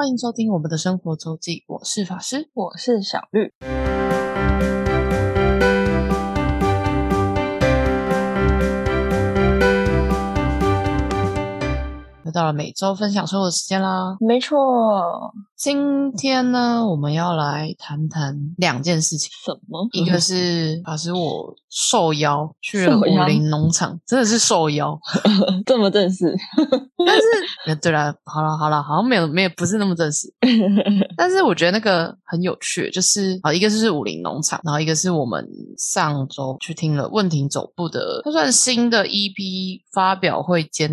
欢迎收听我们的生活周记，我是法师。我是小绿。又到了每周分享生活的时间啦。没错，今天呢，我们要来谈谈两件事情，什么？一个是法师我受邀去了武林农场，真的是受邀。这么正式？但是，呃对了，好了好了，好像没有没有不是那么正式。但是我觉得那个很有趣，就是啊，一个就是武林农场，然后一个是我们上周去听了问庭走步的，它算新的 EP 发表会兼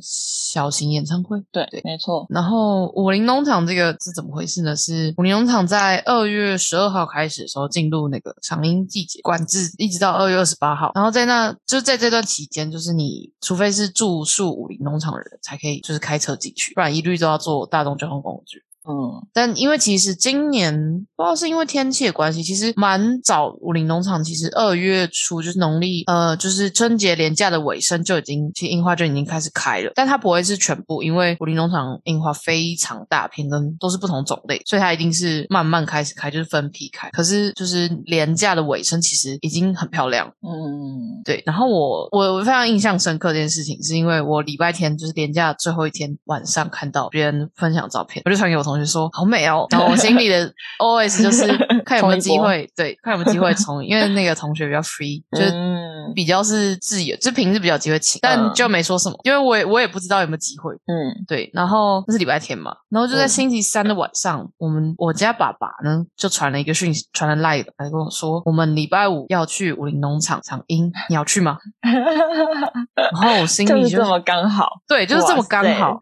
小型演唱会。对对没错。然后武林农场这个是怎么回事呢？是武林农场在二月十二号开始的时候进入那个赏樱季节管制，一直到二月二十八号。然后在那就在这段期间，就是你除非是住宿武林农场的人才可以，就是开车进去，不然一律都要坐大众交通工具。嗯，但因为其实今年不知道是因为天气的关系，其实蛮早武林农场其实二月初就是农历呃就是春节连假的尾声就已经其实樱花就已经开始开了，但它不会是全部，因为武林农场樱花非常大片，跟都是不同种类，所以它一定是慢慢开始开，就是分批开。可是就是连假的尾声其实已经很漂亮，嗯，对，然后我我我非常印象深刻这件事情，是因为我礼拜天就是连假最后一天晚上看到别人分享照片，我就传给我同学说好美哦，然后我心里的 OS 就是看有没有机会，对，看有没有机会 冲，因为那个同学比较 free，就是嗯比较是自由，就平时比较有机会请，但嗯。就没说什么，因为我也我也不知道有没有机会，嗯。对，然后那是礼拜天嘛，然后就在嗯。星期三的晚上，我们我家爸爸呢就传了一个讯息，传了 line 来跟我说，我们礼拜五要去武林农场赏樱，你要去吗？然后我心里就就是这么刚好。对，就是这么刚好。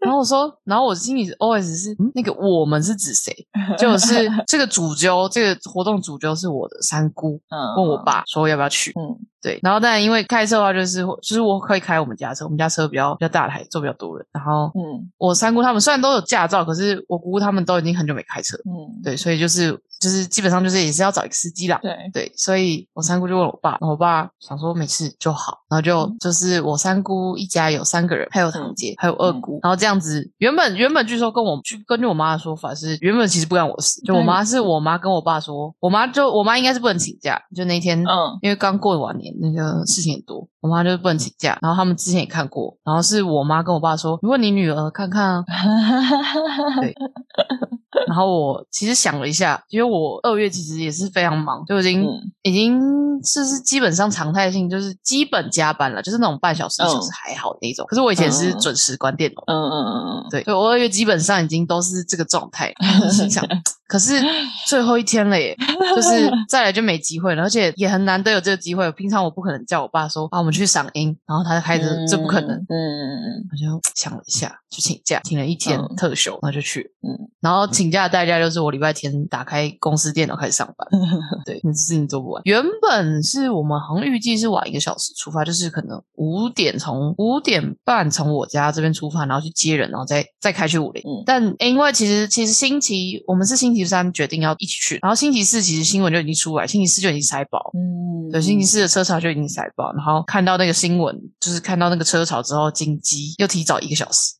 然后我说，然后我心里 OS 是、嗯、那个我们是指谁？就是这个主揪，这个活动主揪是我的三姑，嗯问我，爸说要不要去。嗯对，然后但因为开车的话，就是就是我可以开我们家车，我们家车比较比较大台，坐比较多人。然后嗯我三姑他们虽然都有驾照，可是我姑姑他们都已经很久没开车，嗯，对，所以就是就是基本上就是也是要找一个司机啦。对，对，所以我三姑就问我爸，然后我爸想说没事就好，然后就、嗯就是我三姑一家有三个人，还有堂姐，还有二嗯姑，然后这样子，原本原本据说跟我据根据我妈的说法是，原本其实不干我的事，就我妈是我妈跟我爸说，我妈就我妈应该是不能请假，就那天，嗯因为刚过完年，那个事情很多，我妈就不能请假，然后他们之前也看过，然后是我妈跟我爸说，你问你女儿看看啊，对然后我其实想了一下，因为我二月其实也是非常忙，就已经、嗯已经就是基本上常态性就是基本加班了，就是那种半小时一小时嗯还好的那种。可是我以前是嗯准时关电脑，嗯嗯嗯嗯，对，所以我二月基本上已经都是这个状态。心想，可是 最后一天了耶，就是再来就没机会了，而且也很难得有这个机会。平常我不可能叫我爸说啊，我们去赏樱，然后他就开着，这不可能。嗯嗯我就想了一下，就请假，请了一天嗯特休，然后就去。嗯然后请假的代价就是我礼拜天打开公司电脑开始上班，嗯，对，那事情做不完。原本是我们好像预计是晚一个小时出发，就是可能五点从五点半从我家这边出发，然后去接人，然后再再开去武林。嗯但因为其实其实星期我们是星期三决定要一起去，然后星期四其实新闻就已经出来，星期四就已经塞爆。嗯，对，星期四的车潮就已经塞爆，然后看到那个新闻，就是看到那个车潮之后，紧急又提早一个小时。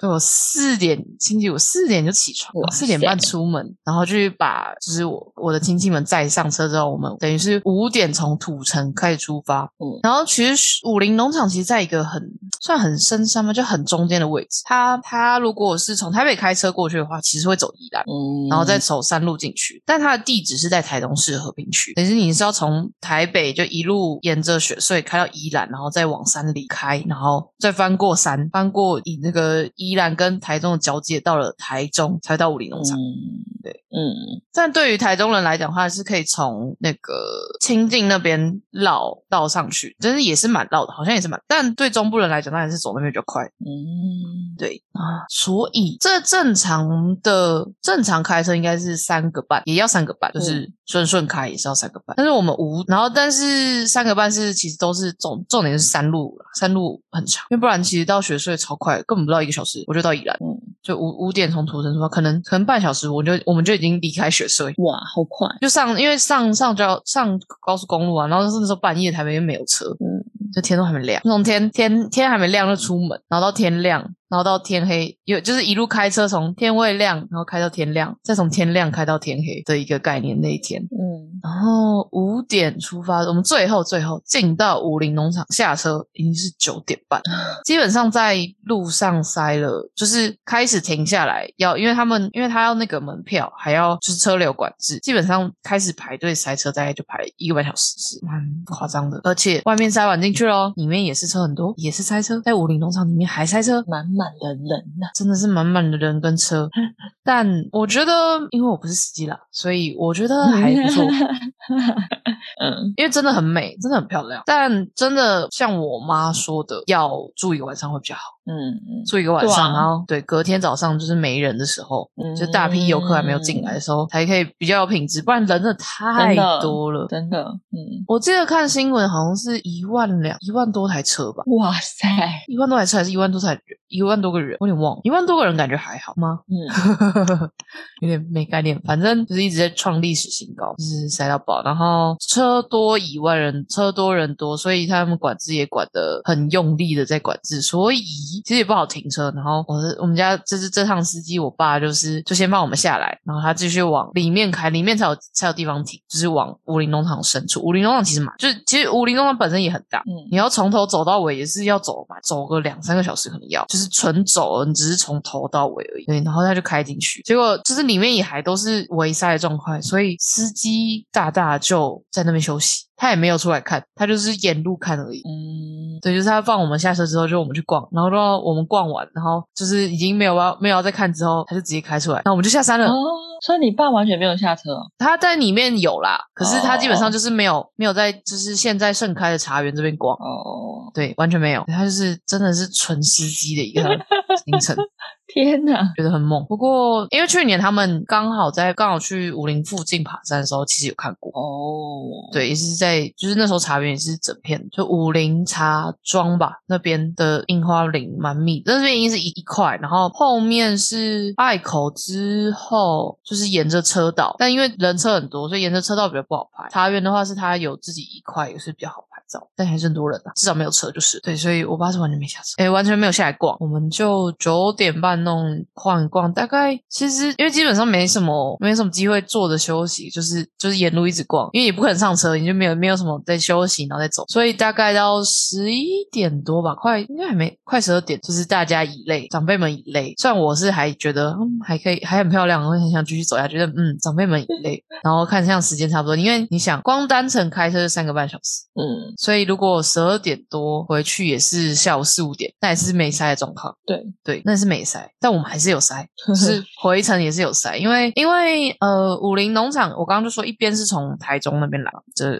对我四点，星期五四点就起床了，四点半出门，然后去把就是我我的亲戚们载上车之后，我们等于是五点从土城开始出发。嗯然后其实武林农场其实在一个很算很深山嘛，就很中间的位置。它它如果是从台北开车过去的话，其实会走宜兰。嗯，然后再走山路进去，但它的地址是在台东市和平区，等于是你是要从台北就一路沿着雪穗开到宜兰，然后再往山里开，然后再翻过山，翻过以那个宜兰跟台中的交界，到了台中才到五里农场。嗯但对于台中人来讲的话，是可以从那个清境那边绕道上去，真是也是蛮绕的，好像也是蛮。但对中部人来讲，当然是走那边比较快。嗯，对啊，所以这正常的正常开车应该是三个半，也要三个半，就是顺顺开也是要三个半。但是我们无，然后但是三个半是其实都是重重点是山路啦，山路很长，因为不然其实到学隧超快，根本不到一个小时我就到宜兰，嗯就五五点从土城出发，可能可能半小时我就我们就已经离开雪隧。哇，好快，就上，因为上上就要上高速公路啊，然后那时候半夜台北又没有车，嗯就天都还没亮，从天天天还没亮就出门，然后到天亮，然后到天黑，有就是一路开车从天未亮，然后开到天亮，再从天亮开到天黑的一个概念那一天。嗯，然后五点出发，我们最后最后进到武林农场下车已经是九点半，基本上在路上塞了，就是开始停下来要，因为他们因为他要那个门票，还要就是车流管制，基本上开始排队塞车，大概就排一个半小时，是蛮夸张的。而且外面塞完进去咯，里面也是车很多，也是塞车，在武林农场里面还塞车，满满的人呐、真的是满满的人跟车。但我觉得，因为我不是司机啦，所以我觉得还不错。嗯因为真的很美，真的很漂亮。但真的像我妈说的，要住一个晚上会比较好。嗯嗯住一个晚上，然后对隔天早上就是没人的时候，嗯就大批游客还没有进来的时候，才可以比较有品质。不然人真的太多了。真的，嗯，我记得看新闻好像是一万两一万多台车吧，哇塞，一万多台车还是一万多台人，一万多个人，我有点忘了。一万多个人感觉还好吗？嗯 有点没概念，反正就是一直在创历史新高，就是塞到爆。然后车多以外人，车多人多，所以他们管制也管得很用力的在管制，所以其实也不好停车。然后我是我们家就是这趟司机，我爸就是就先放我们下来，然后他继续往里面开，里面才有才有地方停，就是往武林农场深处。武林农场其实蛮，就是其实武林农场本身也很大，嗯你要从头走到尾也是要走嘛，走个两三个小时可能要，就是是纯走，你只是从头到尾而已。对，然后他就开进去，结果就是里面也还都是围塞的状况，所以司机大大就在那边休息，他也没有出来看，他就是沿路看而已。嗯，对，就是他放我们下车之后，就我们去逛，然后到我们逛完，然后就是已经没有要没有要再看之后，他就直接开出来，那我们就下山了。哦，所以你爸完全没有下车哦，他在里面有啦，可是他基本上哦就是没有、没有在就是现在盛开的茶园这边逛。哦，对，完全没有，他就是真的是纯司机的一个 行程，天哪，觉得很猛。不过因为去年他们刚好在刚好去武林附近爬山的时候，其实有看过。哦，，对，也是在，就是那时候茶园也是整片，就武林茶庄吧，那边的樱花林蛮密，那边已经是一一块，然后后面是隘口之后，就是沿着车道，但因为人车很多，所以沿着车道比较不好拍。茶园的话是它有自己一块，也是比较好但还是很多人啊，至少没有车就是。对，所以我爸是完全没下车，哎，完全没有下来逛，我们就九点半弄逛一逛，大概其实因为基本上没什么没什么机会坐着休息，就是就是沿路一直逛，因为也不可能上车，你就没有没有什么在休息，然后再走，所以大概到十一点多吧，快应该还没快十二点，就是大家以累，长辈们以累，虽然我是还觉得嗯还可以，还很漂亮，我很想继续走下去，觉得嗯长辈们以累，然后看像时间差不多，因为你想光单程开车就三个半小时，嗯，所以如果十二点多回去也是下午四五点，那也是没塞的状况。对，对，那是没塞，但我们还是有塞，就 是回程也是有塞，因为因为呃武林农场，我刚刚就说一边是从台中那边来，这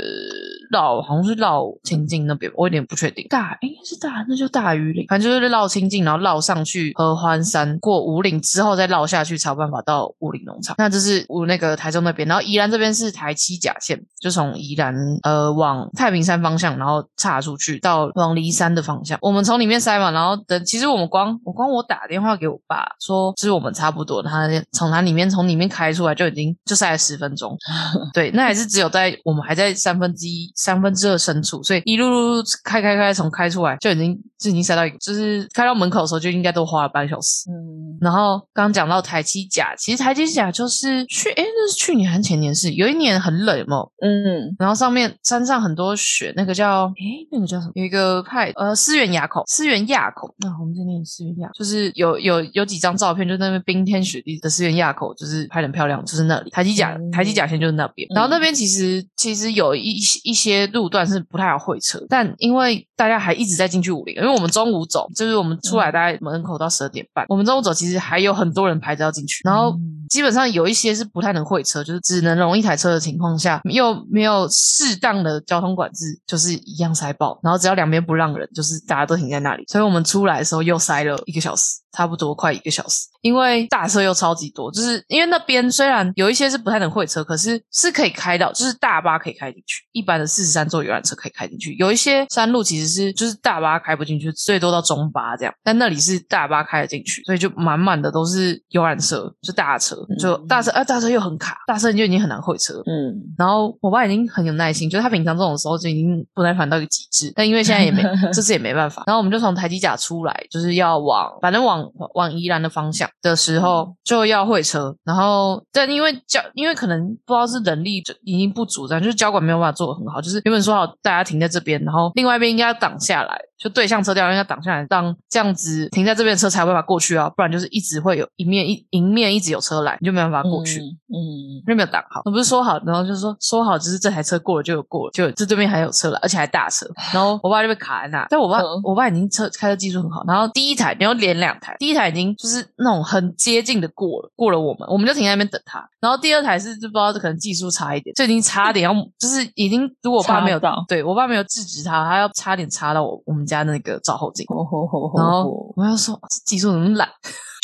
绕好像是绕清境那边，我有点不确定，大应该是大，那就大鱼岭，反正就是绕清境，然后绕上去合欢山，过五岭之后再绕下去才有办法到武林农场。那这是武那个台中那边，然后宜兰这边是台七甲线，就从宜兰呃往太平山方向，然后岔出去到往离山的方向。我们从里面塞嘛，然后等，其实我们光我光我打电话给我爸说，就是我们差不多，他从他里面从里面开出来就已经就塞了十分钟，对，那还是只有在我们还在三分之一、三分之二深处，所以一路开开开，从开出来就已经就已经塞到一个，就是开到门口的时候就应该都花了半小时。嗯，然后刚刚讲到台七甲，其实台七甲就是去，哎，那是去年还是前年是有一年很冷，嘛？嗯，然后上面山上很多雪，那个叫诶，那个叫什么？有一个派呃思源垭口，思源垭口。那我们这边思源垭，就是有有有几张照片，就在那边冰天雪地的思源垭口，就是拍的很漂亮，就是那里台积甲嗯台积甲线就是那边。然后那边其实其实有一一些路段是不太好会车，但因为大家还一直在进去武林，因为我们中午走，就是我们出来大概门口到十二点半，我们中午走其实还有很多人排着要进去，然后。嗯基本上有一些是不太能会车，就是只能容一台车的情况下，又没有适当的交通管制，就是一样塞爆。然后只要两边不让人，就是大家都停在那里。所以我们出来的时候又塞了一个小时，差不多快一个小时。因为大车又超级多，就是因为那边虽然有一些是不太能会车，可是是可以开到，就是大巴可以开进去，一般的四十三座游览车可以开进去。有一些山路其实是就是大巴开不进去，最多到中巴这样，但那里是大巴开得进去，所以就满满的都是游览车，就大车，就大车啊，大车又很卡，大车就已经很难会车。嗯，然后我爸已经很有耐心，就是他平常这种时候就已经不耐烦到一个极致，但因为现在也没 这次也没办法，然后我们就从台积甲出来，就是要往反正往往宜兰的方向的时候就要会车，然后但因为交因为可能不知道是人力就已经不足，这样就是交管没有办法做的很好，就是原本说好大家停在这边，然后另外一边应该要挡下来，就对向车道应该挡下来，当这样子停在这边的车才有办法过去啊，不然就是一直会有一面一迎面一直有车来，你就没办法过去。嗯，因为没有挡好，我不是说好，然后就是说说好，就是这台车过了就有过了，就这对面还有车了，而且还大车，然后我爸就被卡在那。但我爸、嗯我爸已经车开车技术很好，然后第一台，然后连两台，第一台已经就是那种很接近的过了，过了我们，我们就停在那边等他。然后第二台是就不知道可能技术差一点，就已经差点要，就是已经如果我爸没有到对我爸没有制止他，他要差点插到我我们家那个照后镜。吼吼吼吼然后吼我要说这技术怎么懒，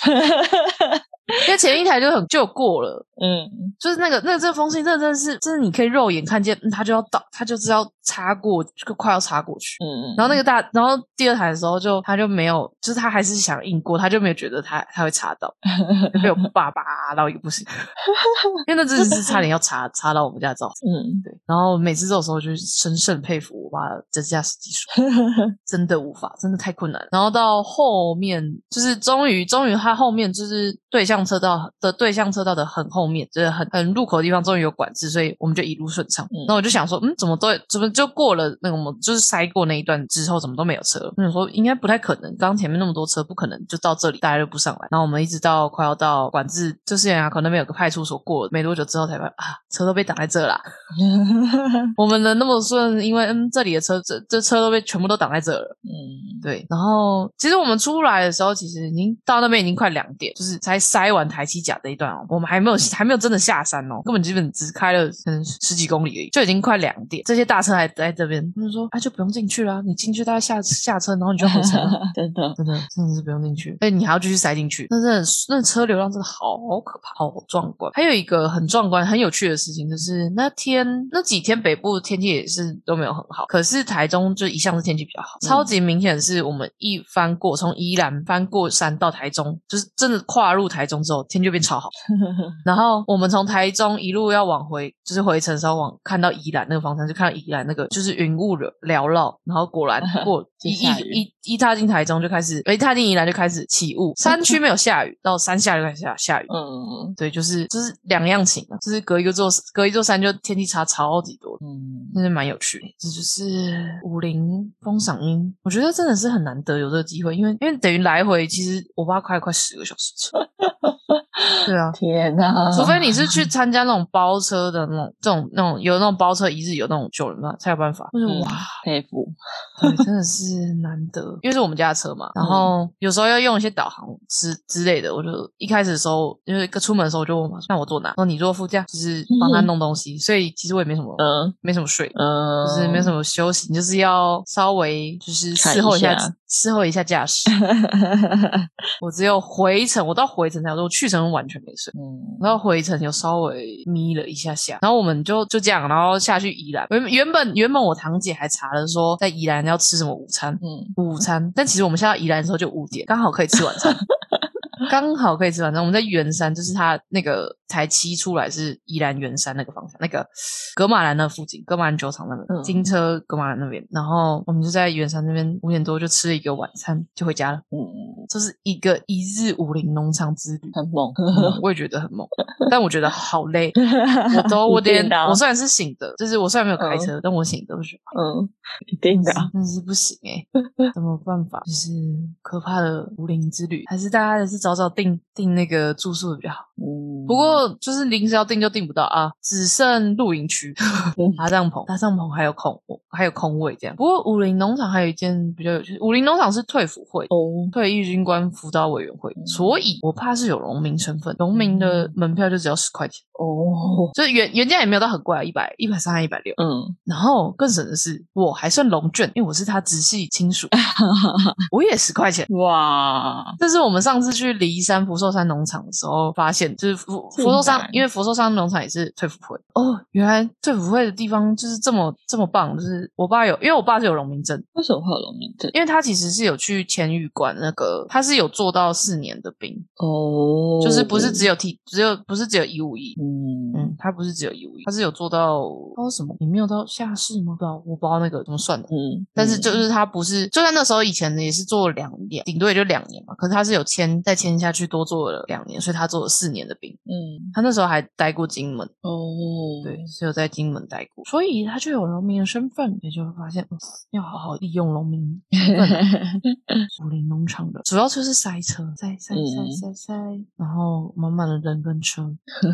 因为前一台就很就过了。嗯，就是那个那个这个风信，真的真的是，真的你可以肉眼看见，嗯它就要到，他就是要插过，就快要插过去。嗯嗯，然后那个大，然后第二台的时候就他就没有，就是他还是想硬过，他就没有觉得他他会插到，就被我爸爸到一个不行，因为那真的是差点要插插到我们家的照子。嗯，对，然后每次这种时候就深深佩服我爸的驾驶技术，真的无法，真的太困难。然后到后面就是终于终于他后面就是对向车道的对向车道的很后面，就是很很入口的地方终于有管制，所以我们就一路顺畅。嗯那我就想说，嗯，怎么都怎么就过了那个我们就是塞过那一段之后，怎么都没有车？我想说应该不太可能，刚刚前面那么多车，不可能就到这里大家都不上来。然后我们一直到快要到管制，就是牙口那边有个派出所过了没多久之后才发现啊，车都被挡在这啦。我们的那么顺，因为嗯这里的车这这车都被全部都挡在这了。嗯，对，然后其实我们出来的时候，其实已经到那边已经快两点，就是才塞完台七甲这一段哦，我们还没有还没有真的下山哦，根本基本只开了可能十几公里而已，就已经快两点，这些大车还在这边，他们说啊就不用进去啦，你进去大家下下车，然后你就回车了。真的，真的真的是不用进去，哎，你还要继续塞进去，那真的是那车流量真的好可怕，好壮观。还有一个很壮观、很有趣的事情，就是那天那几天北部天气也是都没有很好，可是台中就一向是天气比较好，嗯超级明显的是我们一翻过从宜兰翻过山到台中，就是真的跨入台中之后，天就变超好。然后我们从台中一路要往回，就是回程的时候往看到宜兰那个方向，就看到宜兰那个就是云雾缭缭绕，然后果然 过一一一一踏进台中就开始，一踏进宜兰就开始起雾，山区没有下雨，到山下就开始下下雨。嗯对，就是就是两样情啊，就是隔一个座隔一座山就天气差超级多，嗯，真是蛮有趣的。这就是武林风赏樱，我觉得真的是很难得有这个机会，因为因为等于来回其实我爸开快十个小时车，对啊，天哪，除非你是去参加那种包车的那种这种那种有那种包车一日游那种救人嘛，才有办法。就是嗯。哇，佩服，对，真的是难得，因为是我们家的车嘛，然后有时候要用一些导航之之类的，我就一开始的时候，因为出门的时候我就问我妈说，那我坐哪？然后你坐副驾，就是帮他弄东西，所以其实我也没什么，嗯。没什么睡。嗯，就是没什么休息，就是要稍微就是伺候一下伺候一下驾驶。我只有回程，我到回程才有说，我去程完全没睡。嗯然后回程有稍微眯了一下下，然后我们就就这样，然后下去宜兰。原原本原本我堂姐还查了说在宜兰要吃什么午餐，嗯午餐，但其实我们下到宜兰的时候就五点，刚好可以吃晚餐，刚好可以吃晚餐。我们在圆山，就是它那个才骑出来是宜兰圆山那个方向，那个格马兰那附近，格马兰酒厂那边，嗯金车格马兰那边。然后我们就在圆山那边五点多就吃了一个晚餐，就回家了。嗯，这是一个一日武林农场之旅。很猛，嗯我也觉得很猛，但我觉得好累。我都我连一定的啊我虽然是醒的，就是我虽然没有开车，但我醒的，我觉得嗯，一定的，但是不行哎、怎么办法？就是可怕的武林之旅，还是大家还是早早订订那个住宿比较好。嗯，不过就是临时要订就订不到啊，只剩露营区嗯 搭帐篷，搭帐篷还有空还有空位这样。不过武林农场还有一件比较有趣，武林农场是退辅会。哦，退役军官辅导委员会，嗯所以我怕是有农民身份，农民的门票就只要十块钱，哦，所以原原价也没有到很贵啊，一百一百三还一百六。嗯，然后更省的是，我还算龙卷，因为我是他直系亲属，我也十块钱。哇，这是我们上次去骊山福寿山农场的时候发现，就是福福寿山，因为福寿山农场也是退辅会哦，原来退辅会的地方就是这么这么棒，就是我爸有，因为我爸是有农民证，为什么会有农民证？因为他其实是有去千玉馆那个，他是有做到四年的兵，哦，就是不是只有体，只有不是只有一五一。嗯嗯，他不是只有一五一，他是有做到，不知道什么，你没有到下士吗？不知道，我不知道那个怎么算的。嗯，但是就是他不是，就算那时候以前也是做了两年，顶多也就两年嘛。可是他是有签在签下去，多做了两年，所以他做了四年的兵。嗯他那时候还待过金门，哦，对，是有在金门待过，所以他就有农民的身份，也就会发现、嗯要好好利用农民身份啊。竹林农场的主要就是塞车，塞塞塞嗯塞塞，然后满满的人跟车。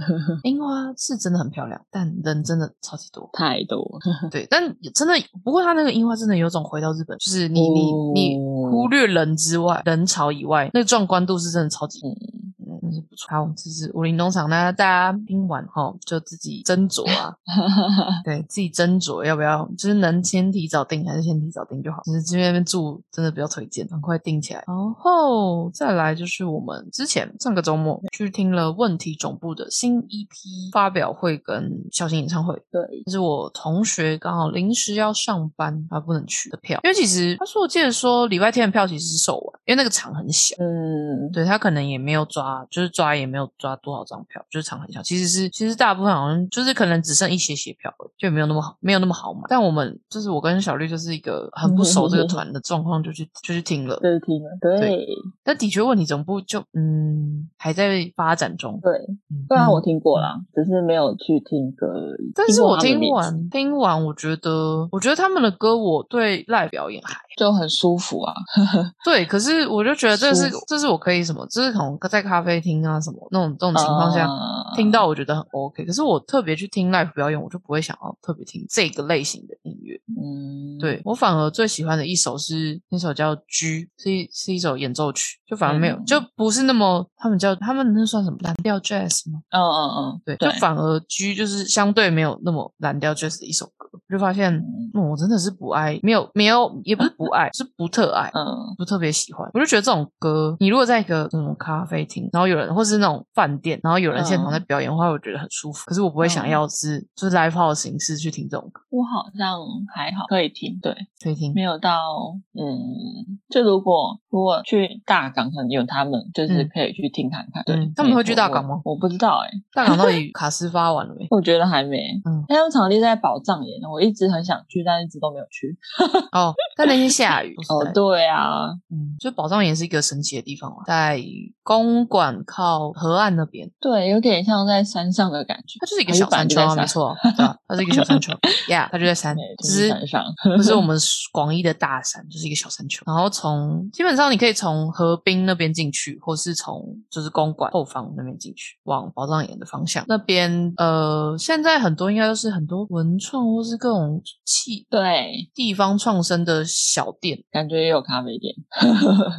樱花是真的很漂亮，但人真的超级多。太多，对，但真的，不过他那个樱花真的有种回到日本，就是你你你哦忽略人之外，人潮以外，那个壮观度是真的超级，嗯，真是不错。好，这是武林农场，那大家听完哈，就自己斟酌啊，对自己斟酌要不要，就是能先提早订还是先提早订就好。其实这边住真的比较推荐，赶快订起来。然后再来就是我们之前上个周末去听了问题总部的新一批发表会跟小型演唱会，对，就是我同学刚好临时要上班，他不能去的票，因为其实他说我记得说礼拜天的票其实是售完，因为那个场很小。嗯，对他可能也没有抓，就是抓也没有抓多少张票，就是场很小。其实是其实大部分好像就是可能只剩一些些票了，就没有那么好，没有那么好买。但我们就是我跟小绿就是一个很不熟这个团的状况，就去就去听了。就是听了，对对但的确问题总部就嗯还在发展中。对，嗯虽然我听过啦，只是没有去听歌而已。但是我听完听完，我觉得我觉得他们的歌我对 live 表演还就很舒服啊，对，可是我就觉得这是这是我可以什么，这是可能在咖啡厅啊什么那种这种情况下、嗯听到，我觉得很 OK。可是我特别去听 live 表演，我就不会想要特别听这个类型的音乐。嗯，对我反而最喜欢的一首是那首叫《G》，是一是一首演奏曲，就反而没有，嗯就不是那么他们叫他们那算什么蓝调 jazz 吗？嗯嗯嗯，对，就反而 G 就是相对没有那么蓝调 jazz 的一首歌，我就发现，嗯，我真的是不爱，没有没有，也不是不爱，是不特爱。嗯不特别喜欢，我就觉得这种歌，你如果在一个那种咖啡厅，然后有人，或是那种饭店，然后有人现场在表演的话，我觉得很舒服。可是我不会想嗯要是、就是 live house 形式去听这种歌，我好像还好，可以听，对，可以听没。有到，嗯，就如果如果去大港，可能有他们，就是嗯可以去听看看。对嗯，他们会去大港吗我我不知道哎、大港到底 卡斯发完了没？我觉得还没。嗯，他们场地在宝藏岩，我一直很想去，但一直都没有去。哦，但那天下雨。哦对啊，嗯，就宝藏岩是一个神奇的地方嘛，在公馆靠河岸那边，对，有点像在山上的感觉。它就是一个小山丘没错，对啊，它是一个小山丘，Yeah，它就在山对，就只是是山上不是我们广义的大山，就是一个小山丘。然后从基本上你可以从河滨那边进去，或是从就是公馆后方那边进去，往宝藏岩的方向。那边呃，现在很多应该都是很多文创或是各种气对，地方创生的小店，感觉也有咖啡店。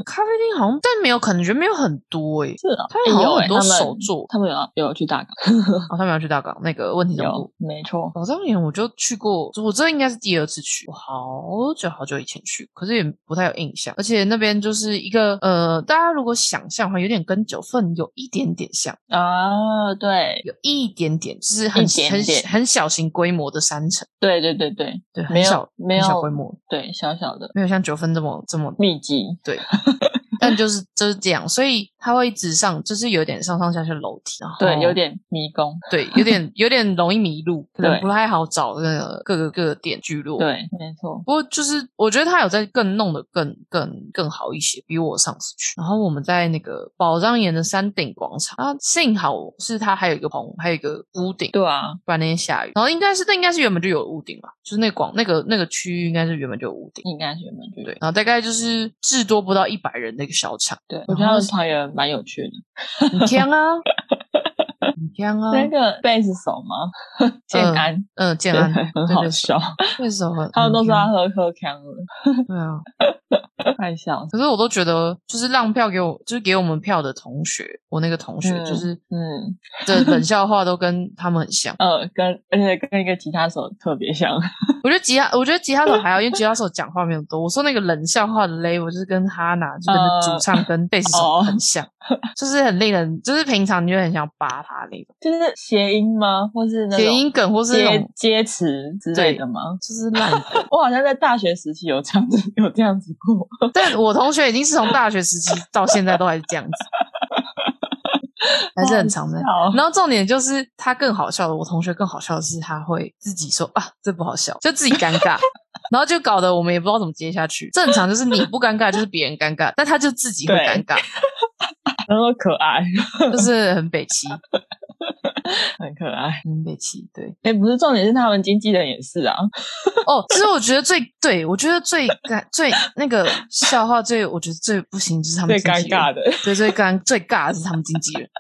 咖啡店好像但没有，感觉没有很多诶、是啊，他们有欸很多手作他们有有去大港，哦，他们要去大港那个问题总部。没错。老张年我就去过，我这应该是第二次去，我好久好久以前去，可是也不太有印象。而且那边就是一个呃，大家如果想象的话，有点跟九份有一点点像，啊，对有一点点，就是很很很小型规模的山城，对对对对，对，没有很小没有很小规模，对，小小的没有像九分这么这么密集，对。但就是就是这样，所以它会一直上，就是有点上上下下楼梯，然后对，有点迷宫，对，有点有点容易迷路，可能对不太好找那个各个各个点聚落。对，没错，不过就是我觉得他有在更弄得更更更好一些，比我上次去。然后我们在那个宝藏岩的山顶广场啊，幸好是它还有一个棚，还有一个屋顶，对啊，不然那天下雨。然后应该是那应该是原本就有屋顶吧，就是那广那个那个区域应该是原本就有屋顶。应该是原本就有对，然后大概就是至多不到一百人的一个小场，对，我觉得他然后们团员蛮有趣的，很强啊，很强啊，那个贝斯手吗？建安，嗯，建安很好笑，贝斯手很，他们都说他喝喝强了，对啊，太笑。可是我都觉得，就是让票给我，就是给我们票的同学，我那个同学，就是嗯，的冷笑话都跟他们很像，呃，跟而且跟一个吉他手特别像。我觉得吉他，我觉得吉他手还好，因为吉他手讲话没有多。我说那个冷笑话的 level 就是跟哈娜，就跟主唱跟 贝斯手很像，就是很令人，就是平常你就很想扒他那种，就是谐音吗？或是谐音梗，或是接接词之类的吗？就是烂梗。我好像在大学时期有这样子，有这样子过。但我同学已经是从大学时期到现在都还是这样子。还是很长的，然后重点就是他更好笑的，我同学更好笑的是他会自己说啊，这不好笑，就自己尴尬，然后就搞得我们也不知道怎么接下去。正常就是你不尴尬就是别人尴尬，但他就自己会尴尬，然后可爱，就是很北齐。很可爱，很北齐。对，哎，不是重点是他们经纪人也是啊。哦，其实我觉得最对我觉得最尴最那个笑话最我觉得最不行就是他们最尴尬的，对，最尴最尬的是他们经纪人。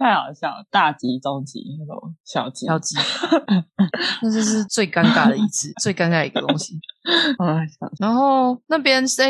太好笑了，大吉、中吉那种小吉、小吉，那就是最尴尬的一次，最尴尬的一个东西。然后那边是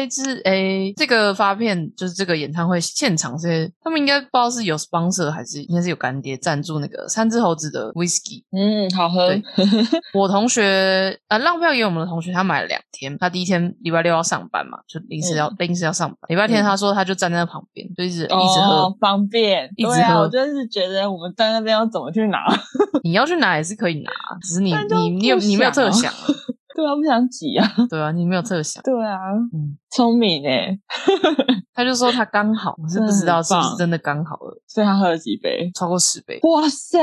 诶，这个发片就是这个演唱会现场是他们应该不知道是有 sponsor 还是应该是有干爹赞助那个三只猴子的 whisky，嗯，好喝。我同学啊浪票给我们的同学，他买了两天，他第一天礼拜六要上班嘛，就临时要临时要上班，礼拜天他说他就站在旁边，就一直一直喝，方便，一直喝。我就是觉得我们在那边要怎么去拿，你要去拿也是可以拿，只是你你你有你没有特想。对啊，不想挤啊。对啊，你没有特想。对啊，嗯，聪明哎。他就说他刚好，我是不知道是不是真的刚好了。所以他喝了几杯？超过十杯。哇塞，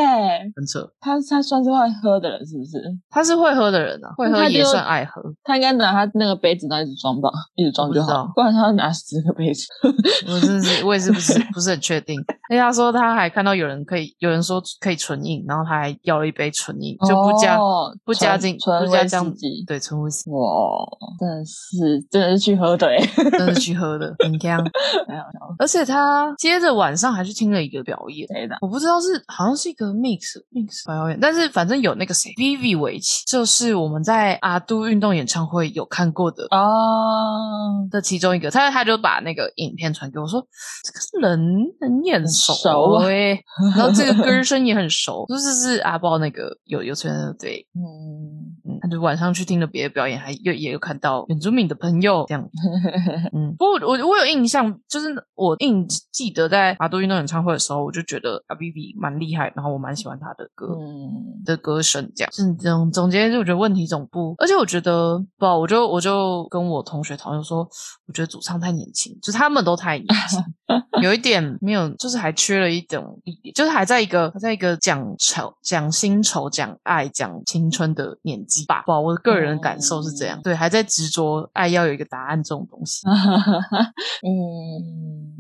很扯。他他算是会喝的人是不是？他是会喝的人啊，会喝也算爱喝。他应该拿他那个杯子，然后一直装吧，一直装就好。不然他要拿十个杯子。我真是，我也是不是 不是很确定。因为他说他还看到有人可以，有人说可以纯饮，然后他还要了一杯纯饮，就不加不加进不加姜对纯威士忌。哇，真的是真的是去喝的哎，真的去喝的，很香。而且他接着晚上还去听了一个表演？我不知道是好像是一个 mix mix 表演，但是反正有那个谁，Vivi 围棋，就是我们在阿都运动演唱会有看过的哦的其中一个，他他就把那个影片传给我，说这个人很眼熟哎，然后这个歌 声也很熟，就是是阿豹那个有有出现的对，嗯嗯，他就晚上去听了别的表演，还又也有看到原住民的朋友这样，嗯，不过我我有印象。就是我印记得在阿都运动演唱会的时候，我就觉得阿 B B 蛮厉害，然后我蛮喜欢他的歌嗯的歌声，这样。是总总结就我觉得问题总部，而且我觉得不，我就我就跟我同学讨论说，我觉得主唱太年轻，就他们都太年轻，有一点没有，就是还缺了一种，就是还在一个还在一个讲仇、讲新仇、讲爱、讲青春的年纪吧。不，我的个人感受是这样，对，还在执着爱要有一个答案这种东西。嗯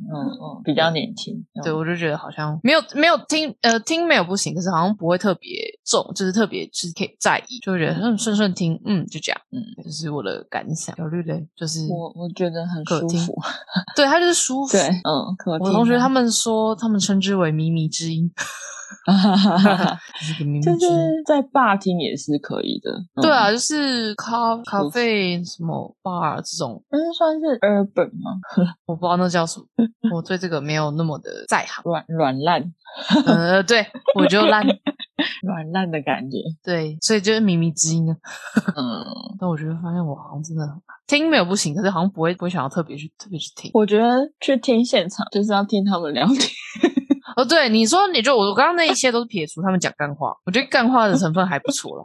嗯嗯，比较年轻，对我就觉得好像没有没有听呃听没有不行，可是好像不会特别重，就是特别就是可以在意，就会觉得嗯顺顺听，嗯就这样，嗯，这是我的感想。小绿嘞，就是我我觉得很舒服，对他就是舒服，对，嗯，我同学他们说他们称之为靡靡之音。就是在霸厅也是可以的，对啊，就是咖咖啡什么 bar 这种，那算是 urban 吗？我不知道那叫什么，我对这个没有那么的在行。软软烂，呃，对我就烂软烂的感觉，对，所以就是靡靡之音啊。嗯，但我觉得发现我好像真的听没有不行，可是好像不会不会想要特别去特别去听。我觉得去听现场就是要听他们聊天。哦，对，你说你就我刚刚那一些都是撇除他们讲干话，我觉得干话的成分还不错了，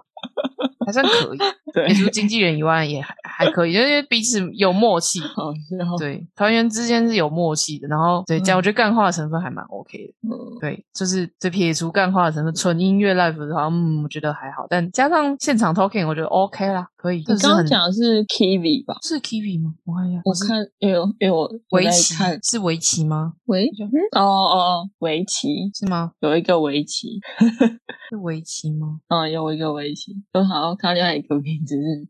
还算可以。撇除经纪人以外也还还可以，因为彼此有默契。对，团员之间是有默契的。然后对，讲我觉得干话的成分还蛮 OK 的。嗯，对，就是这撇除干话的成分，纯音乐 live 的话，嗯，我觉得还好。但加上现场 talking，我觉得 OK 啦。可以。你刚刚讲的是 Kiwi 吧？是 Kiwi 吗？我看一下，我看，因为因为我围棋是围棋吗？围哦哦哦，围棋是吗？有一个围棋，是围棋吗？嗯，有一个围棋。我好像看另外一个名只是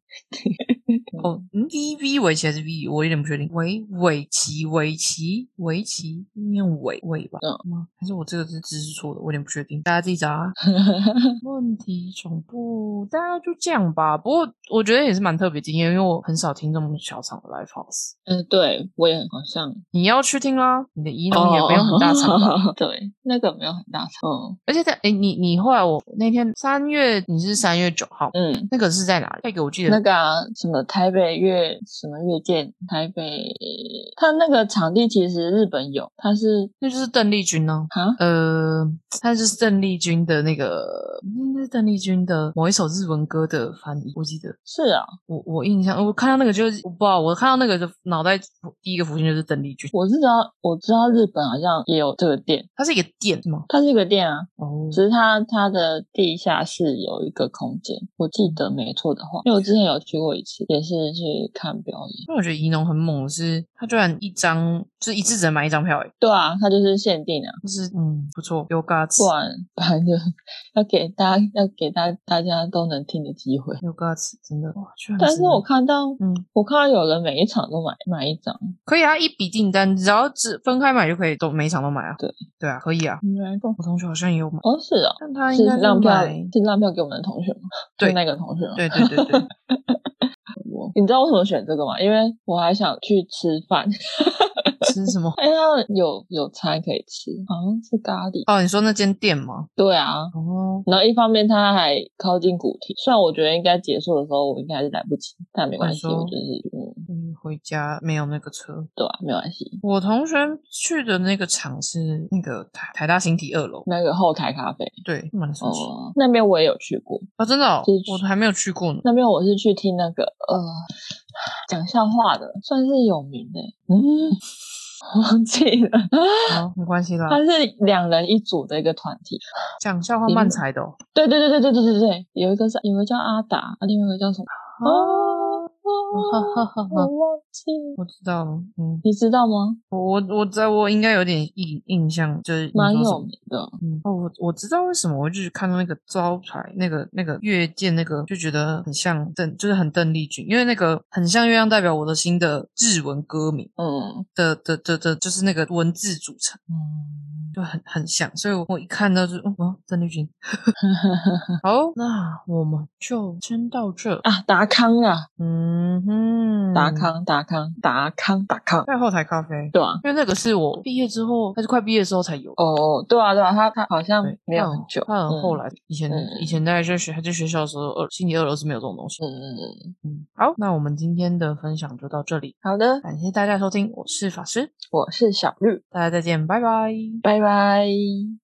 哦，V V 围棋还是 V？我有点不确定。围围棋围棋围棋念围围吧？嗯吗？还是我这个字字是错的？我有点不确定，大家自己找啊。问题总部大家就这样吧。不过我觉得也是蛮特别经验，因为我很少听这么小场的 live house。嗯，对我也好像你要去听啦，你的仪农也没有很大场 对，那个没有很大场。嗯而且在哎，你你后来我那天三月你是三月九号，嗯，那个是在哪里？那个我记得那个啊，什么台北乐什么乐见台北，它那个场地其实日本有，它是那就是邓丽君呢、啊，呃，它就是邓丽君的那个，应该是邓丽君的某一首日文歌的翻译，我记得。是啊，我我印象，我看到那个就是我不知道，我看到那个就脑袋第一个浮现就是邓丽君，我是知道，我知道日本好像也有这个店，它是一个店是吗？它是一个店啊，哦，只是它它的地下室有一个空间，我记得没错的话，因为我之前有去过一次，也是去看表演。因为我觉得怡农很猛的是，他居然一张就是一次只能买一张票，诶，对啊，他就是限定啊，就是嗯不错，有 guts，不然不然就要给大家要给大大家都能听的机会。有 guts，真的哇，居然但是我看到，嗯我看到有人每一场都买买一张，可以啊，一笔订单，只要只分开买就可以，都每一场都买啊。对对啊，可以啊。我同学好像也有买，哦，是啊，但他是应该让票买，是让票给我们的同学吗？对那个同学吗？对对对对，我你知道为什么选这个吗？因为我还想去吃饭，吃什么？哎呀，有有餐可以吃，好像是咖喱。哦，你说那间店吗？对啊，哦，然后一方面它还靠近古亭，虽然我觉得应该结束的时候我应该还是来不及，但没关系，我就是回家没有那个车。对啊，没关系。我同学去的那个场是那个台台大新体二楼，那个后台咖啡，对，蛮神奇。哦，那边我也有去过，哦，真的哦，我还没有去过呢。那边我是去听那个呃讲笑话的，算是有名的，嗯，忘记了，好，没关系啦他。是两人一组的一个团体。讲笑话漫才的哦。对对对对对对对对，有一个是有一个叫阿达，啊，另外一个叫什么？哦，我哈，忘记，我知道了。嗯，你知道吗？我我我在我应该有点印印象，就是蛮有名的。嗯，哦，我我知道为什么，我就是看到那个招牌，那个那个月见那个，就觉得很像邓，就是很邓丽君，因为那个很像月亮代表我的心的日文歌名嗯的的的的，就是那个文字组成，嗯，就很很像，所以我我一看到就，哦，邓丽君。好，那我们就先到这。啊，达康啊，嗯哼，达康达康达康达康，在后台咖啡，对啊。因为那个是我毕业之后，还是快毕业的时候才有。哦，对啊，对啊，他他好像对没有很久，他很后嗯。来，以前嗯以前大概在学还在学校的时候，二星期二楼是没有这种东西。嗯嗯嗯，嗯，好，那我们今天的分享就到这里，好的，感谢大家收听，我是法师，我是小绿，大家再见，拜拜。拜拜。